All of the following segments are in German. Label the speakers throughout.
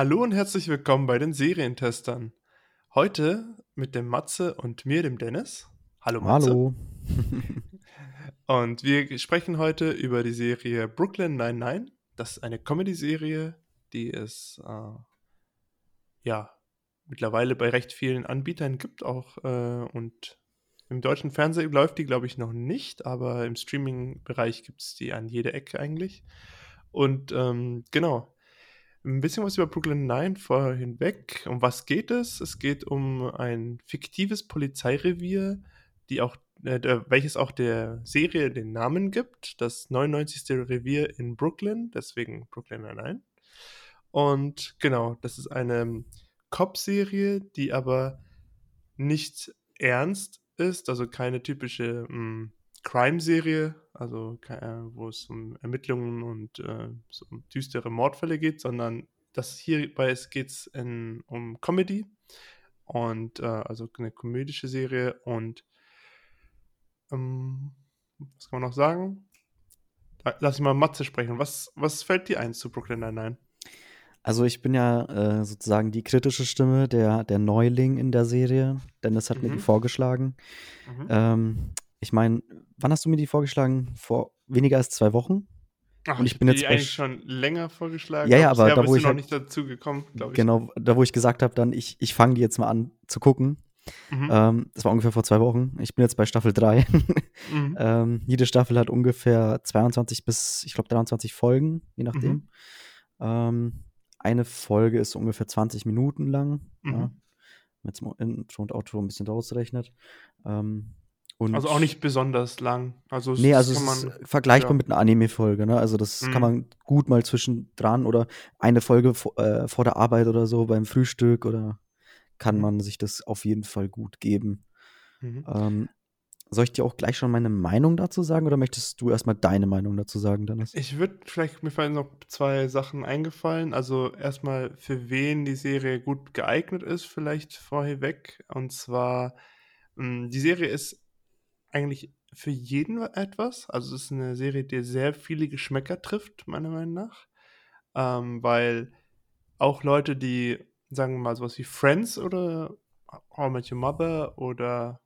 Speaker 1: Hallo und herzlich willkommen bei den Serientestern. Heute mit dem Matze und mir, dem Dennis. Hallo Matze.
Speaker 2: Hallo.
Speaker 1: Und wir sprechen heute über die Serie Brooklyn 99. Das ist eine Comedy-Serie, die es äh, ja mittlerweile bei recht vielen Anbietern gibt auch äh, und im deutschen Fernsehen läuft die, glaube ich, noch nicht, aber im Streaming-Bereich gibt es die an jeder Ecke eigentlich. Und ähm, genau, ein bisschen was über Brooklyn 9 vorhin weg. Um was geht es? Es geht um ein fiktives Polizeirevier, die auch, äh, welches auch der Serie den Namen gibt. Das 99. Revier in Brooklyn, deswegen Brooklyn 9. Und genau, das ist eine Cop-Serie, die aber nicht ernst ist, also keine typische hm, Crime-Serie, also äh, wo es um Ermittlungen und äh, so um düstere Mordfälle geht, sondern das hierbei geht es um Comedy und äh, also eine komödische Serie und ähm, was kann man noch sagen? Lass ich mal Matze sprechen. Was, was fällt dir ein zu Brooklyn Nine-Nine?
Speaker 2: Also ich bin ja äh, sozusagen die kritische Stimme, der, der Neuling in der Serie. Dennis hat mhm. mir die mhm. vorgeschlagen. Mhm. Ähm, ich meine, wann hast du mir die vorgeschlagen? Vor weniger als zwei Wochen?
Speaker 1: Ach, und ich, ich bin jetzt die eigentlich schon länger vorgeschlagen.
Speaker 2: Ja, ja, aber da wo ich
Speaker 1: noch halt, nicht dazu gekommen, glaube
Speaker 2: ich. Genau, da wo ich gesagt habe, dann ich, ich fange die jetzt mal an zu gucken. Mhm. Ähm, das war ungefähr vor zwei Wochen. Ich bin jetzt bei Staffel 3. mhm. ähm, jede Staffel hat ungefähr 22 bis, ich glaube, 23 Folgen, je nachdem. Mhm. Ähm, eine Folge ist ungefähr 20 Minuten lang. Ja, mhm. mit dem Intro und Outro ein bisschen rausgerechnet. Ähm,
Speaker 1: und also auch nicht besonders lang. Also
Speaker 2: nee, also es ist vergleichbar ja. mit einer Anime-Folge, ne? Also das mhm. kann man gut mal zwischendran oder eine Folge äh, vor der Arbeit oder so beim Frühstück oder kann mhm. man sich das auf jeden Fall gut geben. Mhm. Ähm, soll ich dir auch gleich schon meine Meinung dazu sagen oder möchtest du erstmal deine Meinung dazu sagen, Dennis?
Speaker 1: Ich würde vielleicht, mir fallen noch zwei Sachen eingefallen. Also erstmal, für wen die Serie gut geeignet ist, vielleicht vorweg. Und zwar, hm, die Serie ist eigentlich für jeden etwas. Also es ist eine Serie, die sehr viele Geschmäcker trifft, meiner Meinung nach. Ähm, weil auch Leute, die, sagen wir mal, sowas wie Friends oder How Met Your Mother oder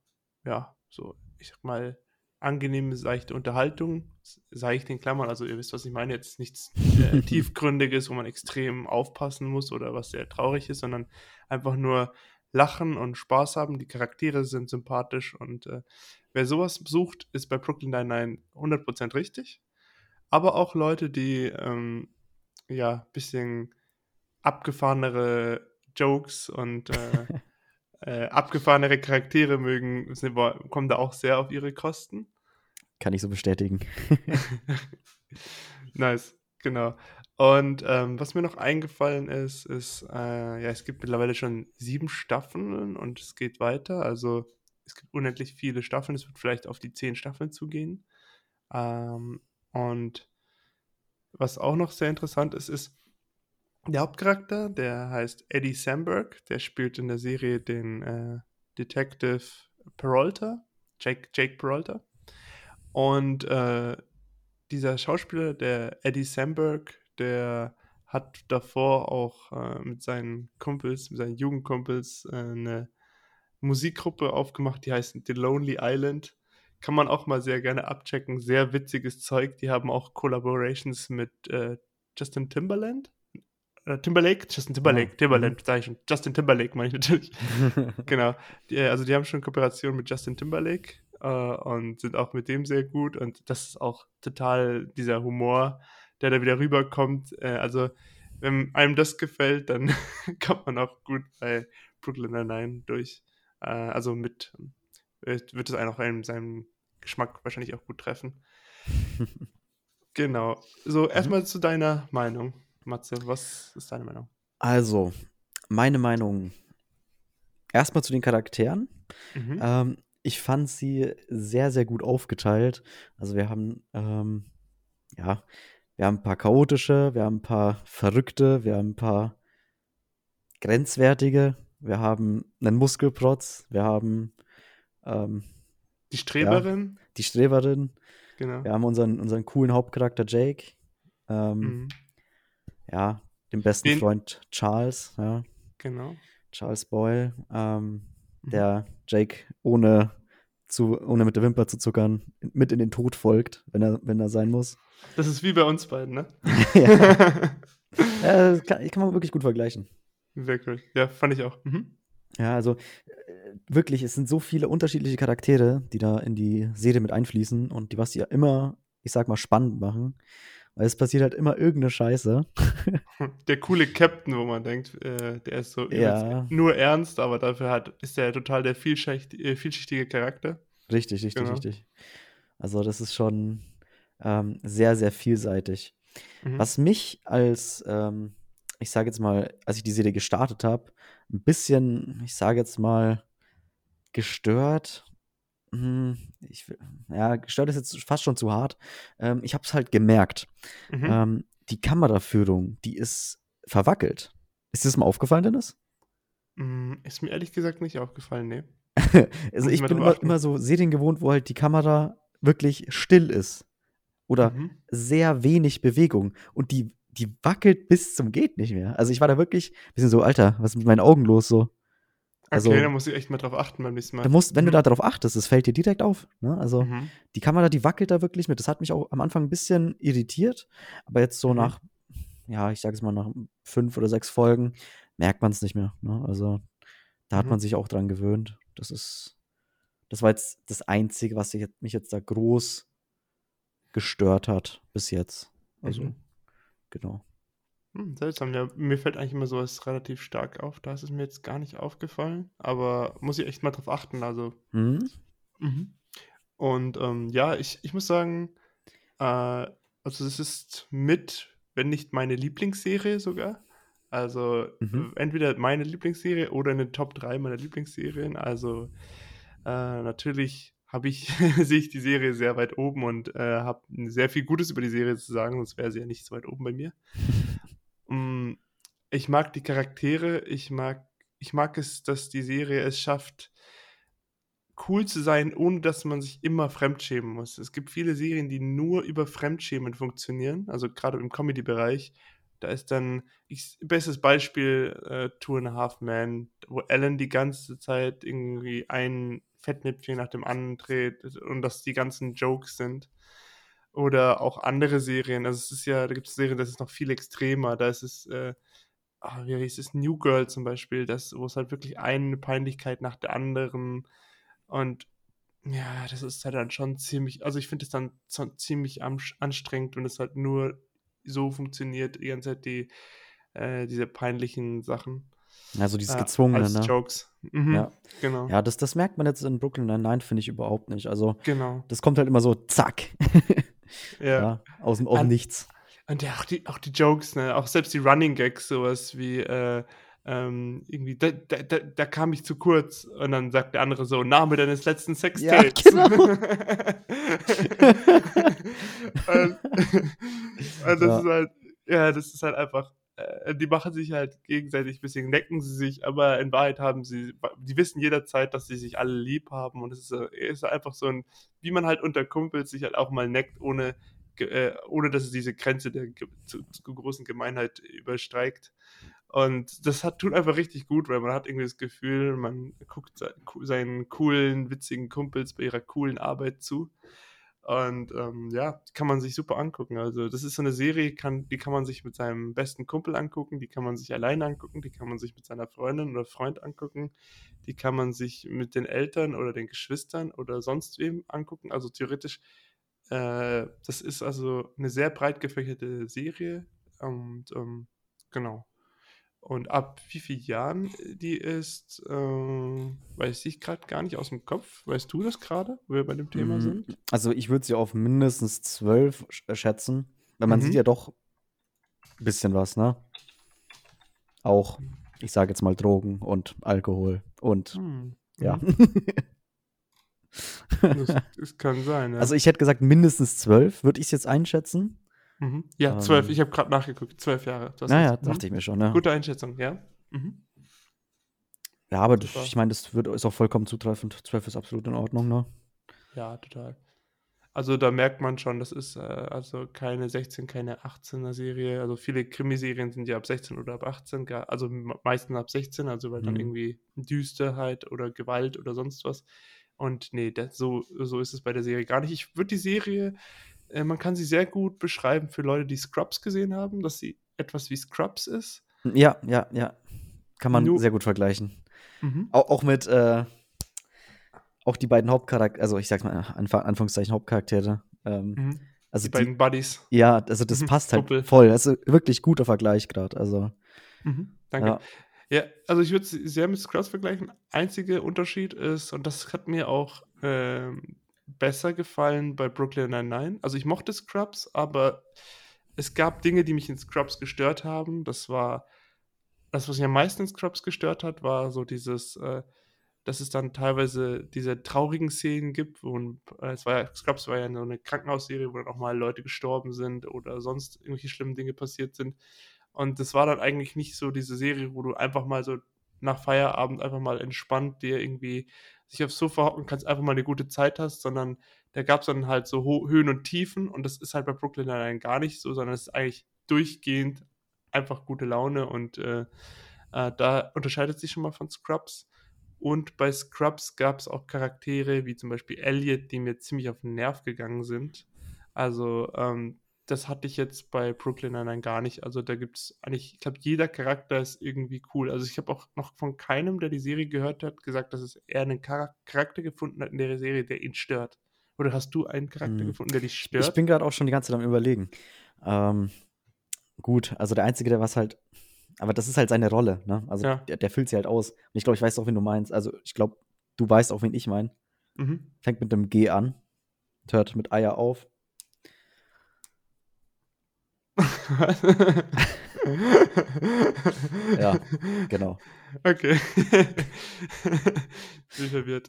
Speaker 1: ja, so, ich sag mal, angenehme, seichte Unterhaltung, seicht in Klammern, also ihr wisst, was ich meine, jetzt nichts äh, Tiefgründiges, wo man extrem aufpassen muss oder was sehr traurig ist, sondern einfach nur lachen und Spaß haben. Die Charaktere sind sympathisch und äh, Wer sowas sucht, ist bei Brooklyn Nine-Nine 100% richtig. Aber auch Leute, die ähm, ja ein bisschen abgefahrenere Jokes und äh, äh, abgefahrenere Charaktere mögen, sind, kommen da auch sehr auf ihre Kosten.
Speaker 2: Kann ich so bestätigen.
Speaker 1: nice, genau. Und ähm, was mir noch eingefallen ist, ist, äh, ja, es gibt mittlerweile schon sieben Staffeln und es geht weiter. Also es gibt unendlich viele Staffeln, es wird vielleicht auf die zehn Staffeln zugehen. Ähm, und was auch noch sehr interessant ist, ist, der Hauptcharakter, der heißt Eddie Samberg, der spielt in der Serie den äh, Detective Peralta, Jake, Jake Peralta. Und äh, dieser Schauspieler, der Eddie Samberg, der hat davor auch äh, mit seinen Kumpels, mit seinen Jugendkumpels äh, eine Musikgruppe aufgemacht, die heißt The Lonely Island. Kann man auch mal sehr gerne abchecken. Sehr witziges Zeug. Die haben auch Collaborations mit äh, Justin Timberland. Äh, Timberlake? Justin Timberlake. Ja. Timberland, mhm. sag ich schon. Justin Timberlake meine ich natürlich. genau. Die, äh, also die haben schon Kooperation mit Justin Timberlake äh, und sind auch mit dem sehr gut. Und das ist auch total dieser Humor, der da wieder rüberkommt. Äh, also wenn einem das gefällt, dann kommt man auch gut bei Brooklyn Nine-Nine durch. Äh, also mit äh, wird es einen auch in seinem Geschmack wahrscheinlich auch gut treffen. genau. So, mhm. erstmal mhm. zu deiner Meinung, Matze. Was ist deine Meinung?
Speaker 2: Also, meine Meinung. Erstmal zu den Charakteren. Mhm. Ähm, ich fand sie sehr, sehr gut aufgeteilt. Also wir haben, ähm, ja, wir haben ein paar chaotische, wir haben ein paar verrückte, wir haben ein paar grenzwertige, wir haben einen Muskelprotz, wir haben ähm,
Speaker 1: die Streberin.
Speaker 2: Ja, die Streberin. Genau. Wir haben unseren, unseren coolen Hauptcharakter Jake. Ähm, mhm. Ja, dem besten Den, Freund Charles, ja.
Speaker 1: Genau.
Speaker 2: Charles Boyle, ähm, mhm. der Jake ohne, zu, ohne mit der Wimper zu zuckern mit in den Tod folgt, wenn er, wenn er sein muss.
Speaker 1: Das ist wie bei uns beiden, ne? ja.
Speaker 2: ja kann, kann, man wirklich gut vergleichen.
Speaker 1: Sehr cool. Ja, fand ich auch. Mhm.
Speaker 2: Ja, also äh, wirklich, es sind so viele unterschiedliche Charaktere, die da in die Serie mit einfließen und die was die ja immer, ich sag mal, spannend machen. Weil es passiert halt immer irgendeine Scheiße.
Speaker 1: Der coole Captain, wo man denkt, äh, der ist so
Speaker 2: ja.
Speaker 1: nur ernst, aber dafür hat, ist der total der vielschicht, äh, vielschichtige Charakter.
Speaker 2: Richtig, richtig, genau. richtig. Also das ist schon ähm, sehr, sehr vielseitig. Mhm. Was mich als, ähm, ich sage jetzt mal, als ich die Serie gestartet habe, ein bisschen, ich sage jetzt mal, gestört ich, ja, gestört ist jetzt fast schon zu hart. Ähm, ich habe es halt gemerkt. Mhm. Ähm, die Kameraführung, die ist verwackelt. Ist das mal aufgefallen, Dennis?
Speaker 1: Mm, ist mir ehrlich gesagt nicht aufgefallen, nee.
Speaker 2: also ich bin immer, immer, so Serien gewohnt, wo halt die Kamera wirklich still ist. Oder mhm. sehr wenig Bewegung. Und die, die wackelt bis zum geht nicht mehr. Also ich war da wirklich ein bisschen so, Alter, was ist mit meinen Augen los so?
Speaker 1: Also, okay, da muss ich echt mal drauf achten beim nächsten Mal.
Speaker 2: Du musst, wenn mhm. du da drauf achtest, das fällt dir direkt auf. Ne? Also mhm. die Kamera, die wackelt da wirklich mit. Das hat mich auch am Anfang ein bisschen irritiert, aber jetzt so mhm. nach, ja, ich sage es mal, nach fünf oder sechs Folgen merkt man es nicht mehr. Ne? Also da hat man mhm. sich auch dran gewöhnt. Das ist, das war jetzt das Einzige, was mich jetzt da groß gestört hat bis jetzt. Also, mhm. genau.
Speaker 1: Hm, seltsam, ja. Mir fällt eigentlich immer sowas relativ stark auf. Da ist es mir jetzt gar nicht aufgefallen. Aber muss ich echt mal drauf achten. Also. Mhm. Mhm. Und ähm, ja, ich, ich muss sagen, äh, also es ist mit, wenn nicht meine Lieblingsserie sogar. Also mhm. entweder meine Lieblingsserie oder eine Top 3 meiner Lieblingsserien. Also äh, natürlich habe ich, sehe ich die Serie sehr weit oben und äh, habe sehr viel Gutes über die Serie zu sagen, sonst wäre sie ja nicht so weit oben bei mir. Hm, ich mag die Charaktere, ich mag, ich mag es, dass die Serie es schafft, cool zu sein, ohne dass man sich immer fremdschämen muss. Es gibt viele Serien, die nur über Fremdschämen funktionieren, also gerade im Comedy-Bereich. Da ist dann, ich, bestes Beispiel, äh, Two and a Half Men, wo Ellen die ganze Zeit irgendwie ein Fettnäpfchen nach dem anderen dreht und das die ganzen Jokes sind. Oder auch andere Serien. Also es ist ja, da gibt es Serien, das ist noch viel extremer. Da ist es, äh, ach, wie hieß es, New Girl zum Beispiel, das, wo es halt wirklich eine Peinlichkeit nach der anderen. Und ja, das ist halt dann schon ziemlich, also ich finde es dann ziemlich anstrengend, wenn es halt nur so funktioniert, die ganze Zeit die, äh, diese peinlichen Sachen.
Speaker 2: Also dieses gezwungene,
Speaker 1: ne? Jokes. Mhm,
Speaker 2: ja,
Speaker 1: genau.
Speaker 2: Ja, das, das merkt man jetzt in Brooklyn Nine-Nine, finde ich überhaupt nicht. Also,
Speaker 1: genau.
Speaker 2: das kommt halt immer so zack.
Speaker 1: Ja. ja
Speaker 2: aus dem Nichts.
Speaker 1: Und ja, auch die, auch die Jokes, ne? Auch selbst die Running Gags, sowas wie, äh, ähm, irgendwie, da, da, da, da, kam ich zu kurz und dann sagt der andere so, Name deines letzten Sextapes. Ja, genau. und, und das ja. ist halt, ja, das ist halt einfach, die machen sich halt gegenseitig ein bisschen, necken sie sich, aber in Wahrheit haben sie, die wissen jederzeit, dass sie sich alle lieb haben und es ist, äh, ist einfach so ein, wie man halt unter Kumpels sich halt auch mal neckt, ohne, äh, ohne dass es diese Grenze der zu, zu großen Gemeinheit übersteigt. Und das hat, tut einfach richtig gut, weil man hat irgendwie das Gefühl, man guckt seinen coolen, witzigen Kumpels bei ihrer coolen Arbeit zu. Und ähm, ja, kann man sich super angucken. Also, das ist so eine Serie, kann, die kann man sich mit seinem besten Kumpel angucken, die kann man sich alleine angucken, die kann man sich mit seiner Freundin oder Freund angucken, die kann man sich mit den Eltern oder den Geschwistern oder sonst wem angucken. Also theoretisch, äh, das ist also eine sehr breit gefächerte Serie. Und ähm, genau. Und ab wie vielen Jahren die ist, äh, weiß ich gerade gar nicht aus dem Kopf. Weißt du das gerade, wo wir bei dem Thema mhm. sind?
Speaker 2: Also ich würde sie auf mindestens zwölf äh, schätzen. Weil man mhm. sieht ja doch ein bisschen was, ne? Auch, ich sage jetzt mal Drogen und Alkohol und mhm. ja.
Speaker 1: das, das, kann sein, ja.
Speaker 2: Also ich hätte gesagt mindestens zwölf, würde ich es jetzt einschätzen.
Speaker 1: Mhm. Ja, zwölf. Ähm, ich habe gerade nachgeguckt. Zwölf Jahre.
Speaker 2: Naja, mhm. dachte ich mir schon. Ne?
Speaker 1: Gute Einschätzung, ja. Mhm.
Speaker 2: Ja, aber ich meine, das wird, ist auch vollkommen zutreffend. Zwölf ist absolut in Ordnung, ne?
Speaker 1: Ja, total. Also da merkt man schon, das ist äh, also keine 16, keine 18er Serie. Also viele Krimiserien sind ja ab 16 oder ab 18, also meistens ab 16, also weil mhm. dann irgendwie Düsterheit oder Gewalt oder sonst was. Und nee, das, so, so ist es bei der Serie gar nicht. Ich würde die Serie, äh, man kann sie sehr gut beschreiben für Leute, die Scrubs gesehen haben, dass sie etwas wie Scrubs ist.
Speaker 2: Ja, ja, ja. Kann man Nur, sehr gut vergleichen. Mhm. Auch, auch mit, äh, auch die beiden Hauptcharaktere, also ich sag's mal, in Anführungszeichen Hauptcharaktere. Ähm, mhm. also
Speaker 1: die, die, beiden Buddies.
Speaker 2: Ja, also das mhm. passt halt voll. Das ist wirklich guter Vergleich gerade. Also.
Speaker 1: Mhm. Danke. Ja. ja. also ich würde sie sehr mit Scrubs vergleichen. Einziger Unterschied ist, und das hat mir auch äh, besser gefallen bei Brooklyn Nine-Nine. Also ich mochte Scrubs, aber es gab Dinge, die mich in Scrubs gestört haben. Das war das, was mich am meisten in Scrubs gestört hat, war so dieses äh, dass es dann teilweise diese traurigen Szenen gibt, wo äh, es war ja, Scrubs war ja so eine Krankenhausserie, wo dann auch mal Leute gestorben sind oder sonst irgendwelche schlimmen Dinge passiert sind. Und das war dann eigentlich nicht so diese Serie, wo du einfach mal so nach Feierabend einfach mal entspannt dir irgendwie sich aufs Sofa hocken kannst, einfach mal eine gute Zeit hast, sondern da gab es dann halt so Ho Höhen und Tiefen und das ist halt bei Brooklyn dann gar nicht so, sondern es ist eigentlich durchgehend einfach gute Laune und äh, äh, da unterscheidet sich schon mal von Scrubs. Und bei Scrubs gab es auch Charaktere wie zum Beispiel Elliot, die mir ziemlich auf den Nerv gegangen sind. Also, ähm, das hatte ich jetzt bei Brooklyn Nine-Nine gar nicht. Also, da gibt es eigentlich, ich glaube, jeder Charakter ist irgendwie cool. Also, ich habe auch noch von keinem, der die Serie gehört hat, gesagt, dass es eher einen Charakter gefunden hat in der Serie, der ihn stört. Oder hast du einen Charakter hm. gefunden, der dich stört?
Speaker 2: Ich bin gerade auch schon die ganze Zeit am Überlegen. Ähm, gut, also der Einzige, der was halt aber das ist halt seine Rolle, ne? Also ja. der, der, füllt sie halt aus. Und ich glaube, ich weiß auch, wen du meinst. Also ich glaube, du weißt auch, wen ich meine. Mhm. Fängt mit dem G an, hört mit Eier auf. ja, genau.
Speaker 1: Okay. Bin verwirrt.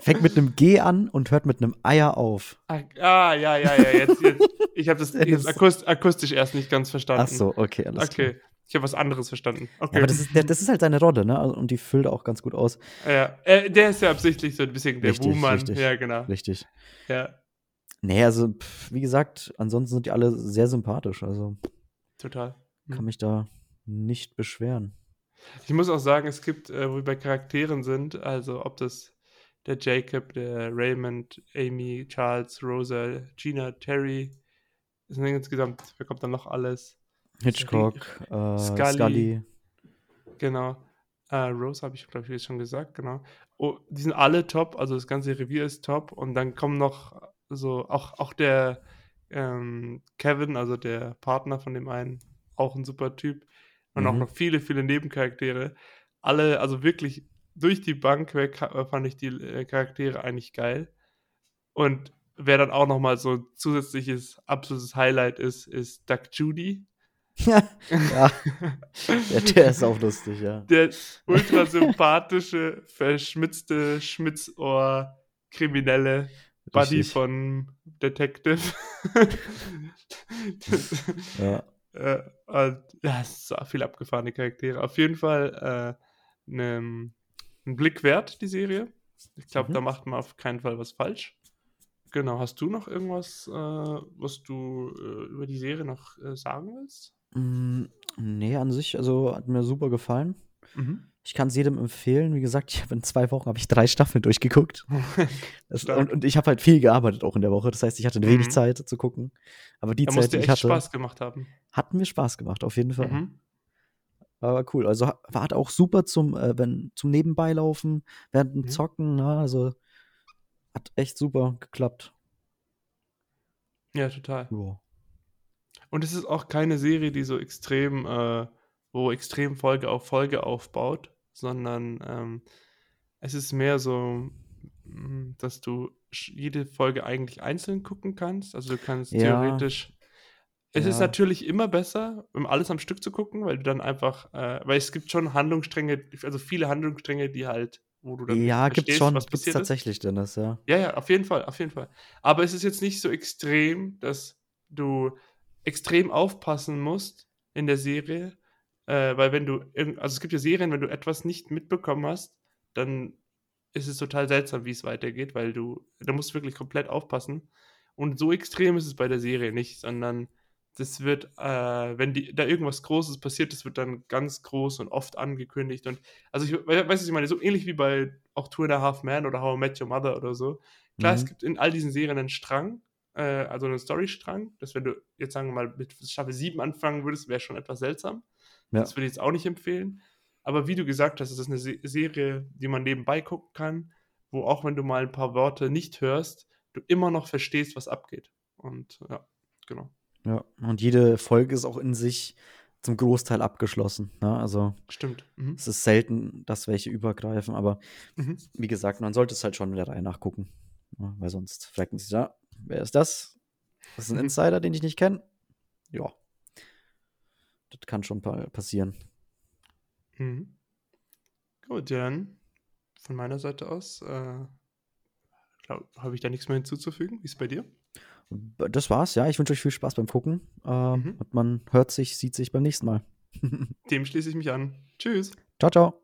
Speaker 2: Fängt mit einem G an und hört mit einem Eier auf.
Speaker 1: Ah, ah ja, ja, ja, jetzt, jetzt. Ich habe das, das akustisch erst nicht ganz verstanden. Ach
Speaker 2: so, okay, alles
Speaker 1: okay. klar. Ich habe was anderes verstanden. Okay.
Speaker 2: Ja, aber das ist, das ist halt seine Rolle, ne? Und die füllt auch ganz gut aus.
Speaker 1: Ja, äh, der ist ja absichtlich so ein bisschen der richtig, Buhmann.
Speaker 2: Richtig,
Speaker 1: ja, genau.
Speaker 2: Richtig.
Speaker 1: Ja.
Speaker 2: Nee, also, pff, wie gesagt, ansonsten sind die alle sehr sympathisch. Also.
Speaker 1: Total.
Speaker 2: Kann mhm. mich da nicht beschweren.
Speaker 1: Ich muss auch sagen, es gibt, äh, wo wir bei Charakteren sind, also ob das der Jacob, der Raymond, Amy, Charles, Rosa, Gina, Terry, ist insgesamt, wer kommt dann noch alles?
Speaker 2: Hitchcock, äh, Scully. Scully.
Speaker 1: Genau. Äh, Rose habe ich, glaube ich, schon gesagt, genau. Oh, die sind alle top, also das ganze Revier ist top. Und dann kommen noch so, auch, auch der ähm, Kevin, also der Partner von dem einen, auch ein super Typ. Und mhm. auch noch viele, viele Nebencharaktere. Alle, also wirklich durch die Bank weg fand ich die äh, Charaktere eigentlich geil. Und wer dann auch nochmal so ein zusätzliches absolutes Highlight ist, ist Doug Judy.
Speaker 2: ja, der, der, ist auch lustig, ja.
Speaker 1: Der ultra sympathische, verschmitzte Schmitzohr-Kriminelle Buddy von Detective. ja. Äh, ja, so viel abgefahrene Charaktere. Auf jeden Fall äh, ne, ein Blick wert, die Serie. Ich glaube, mhm. da macht man auf keinen Fall was falsch. Genau, hast du noch irgendwas, äh, was du äh, über die Serie noch äh, sagen willst?
Speaker 2: Mm, nee, an sich, also hat mir super gefallen. Mhm. Ich kann es jedem empfehlen. Wie gesagt, ich habe in zwei Wochen habe ich drei Staffeln durchgeguckt. das, und, und, ich habe halt viel gearbeitet auch in der Woche. Das heißt, ich hatte wenig mhm. Zeit zu gucken. Aber die da Zeit, die ich hatte,
Speaker 1: Spaß gemacht haben.
Speaker 2: Hat mir Spaß gemacht, auf jeden Fall. Mhm. Aber cool. Also war auch super zum, äh, wenn, zum Nebenbeilaufen, während dem mhm. Zocken. Na, ne? also hat echt super geklappt.
Speaker 1: Ja, total. Ja. Und es ist auch keine Serie, die so extrem, äh, wo extrem Folge auf Folge aufbaut, sondern ähm, es ist mehr so, mm, dass du jede Folge eigentlich einzeln gucken kannst. Also du kannst ja. theoretisch. Es ja. ist natürlich immer besser, um alles am Stück zu gucken, weil du dann einfach, äh, weil es gibt schon Handlungsstränge, also viele Handlungsstränge, die halt wo du dann
Speaker 2: Ja, gibt schon, was gibt's tatsächlich, Dennis, ja.
Speaker 1: Ja, ja, auf jeden Fall, auf jeden Fall. Aber es ist jetzt nicht so extrem, dass du extrem aufpassen musst in der Serie, äh, weil wenn du, also es gibt ja Serien, wenn du etwas nicht mitbekommen hast, dann ist es total seltsam, wie es weitergeht, weil du, da musst du wirklich komplett aufpassen. Und so extrem ist es bei der Serie nicht, sondern das wird, äh, wenn die, da irgendwas Großes passiert, das wird dann ganz groß und oft angekündigt. Und also ich weiß, was ich meine, so ähnlich wie bei auch Two and a Half Man oder How I Met Your Mother oder so. Klar, mhm. es gibt in all diesen Serien einen Strang, äh, also einen Storystrang, dass wenn du jetzt sagen wir mal mit Staffel 7 anfangen würdest, wäre schon etwas seltsam. Ja. Das würde ich jetzt auch nicht empfehlen. Aber wie du gesagt hast, es ist eine Serie, die man nebenbei gucken kann, wo auch wenn du mal ein paar Worte nicht hörst, du immer noch verstehst, was abgeht. Und ja, genau.
Speaker 2: Ja, und jede Folge ist auch in sich zum Großteil abgeschlossen. Ne? Also
Speaker 1: stimmt.
Speaker 2: Mhm. Es ist selten, dass welche übergreifen, aber mhm. wie gesagt, man sollte es halt schon in der Reihe nachgucken. Ne? Weil sonst fragt man sich, ja, wer ist das? Das ist ein mhm. Insider, den ich nicht kenne. Ja. Das kann schon passieren.
Speaker 1: Mhm. Gut, dann von meiner Seite aus äh, habe ich da nichts mehr hinzuzufügen. Wie ist es bei dir?
Speaker 2: Das war's, ja. Ich wünsche euch viel Spaß beim Gucken. Äh, mhm. Und man hört sich, sieht sich beim nächsten Mal.
Speaker 1: Dem schließe ich mich an. Tschüss.
Speaker 2: Ciao, ciao.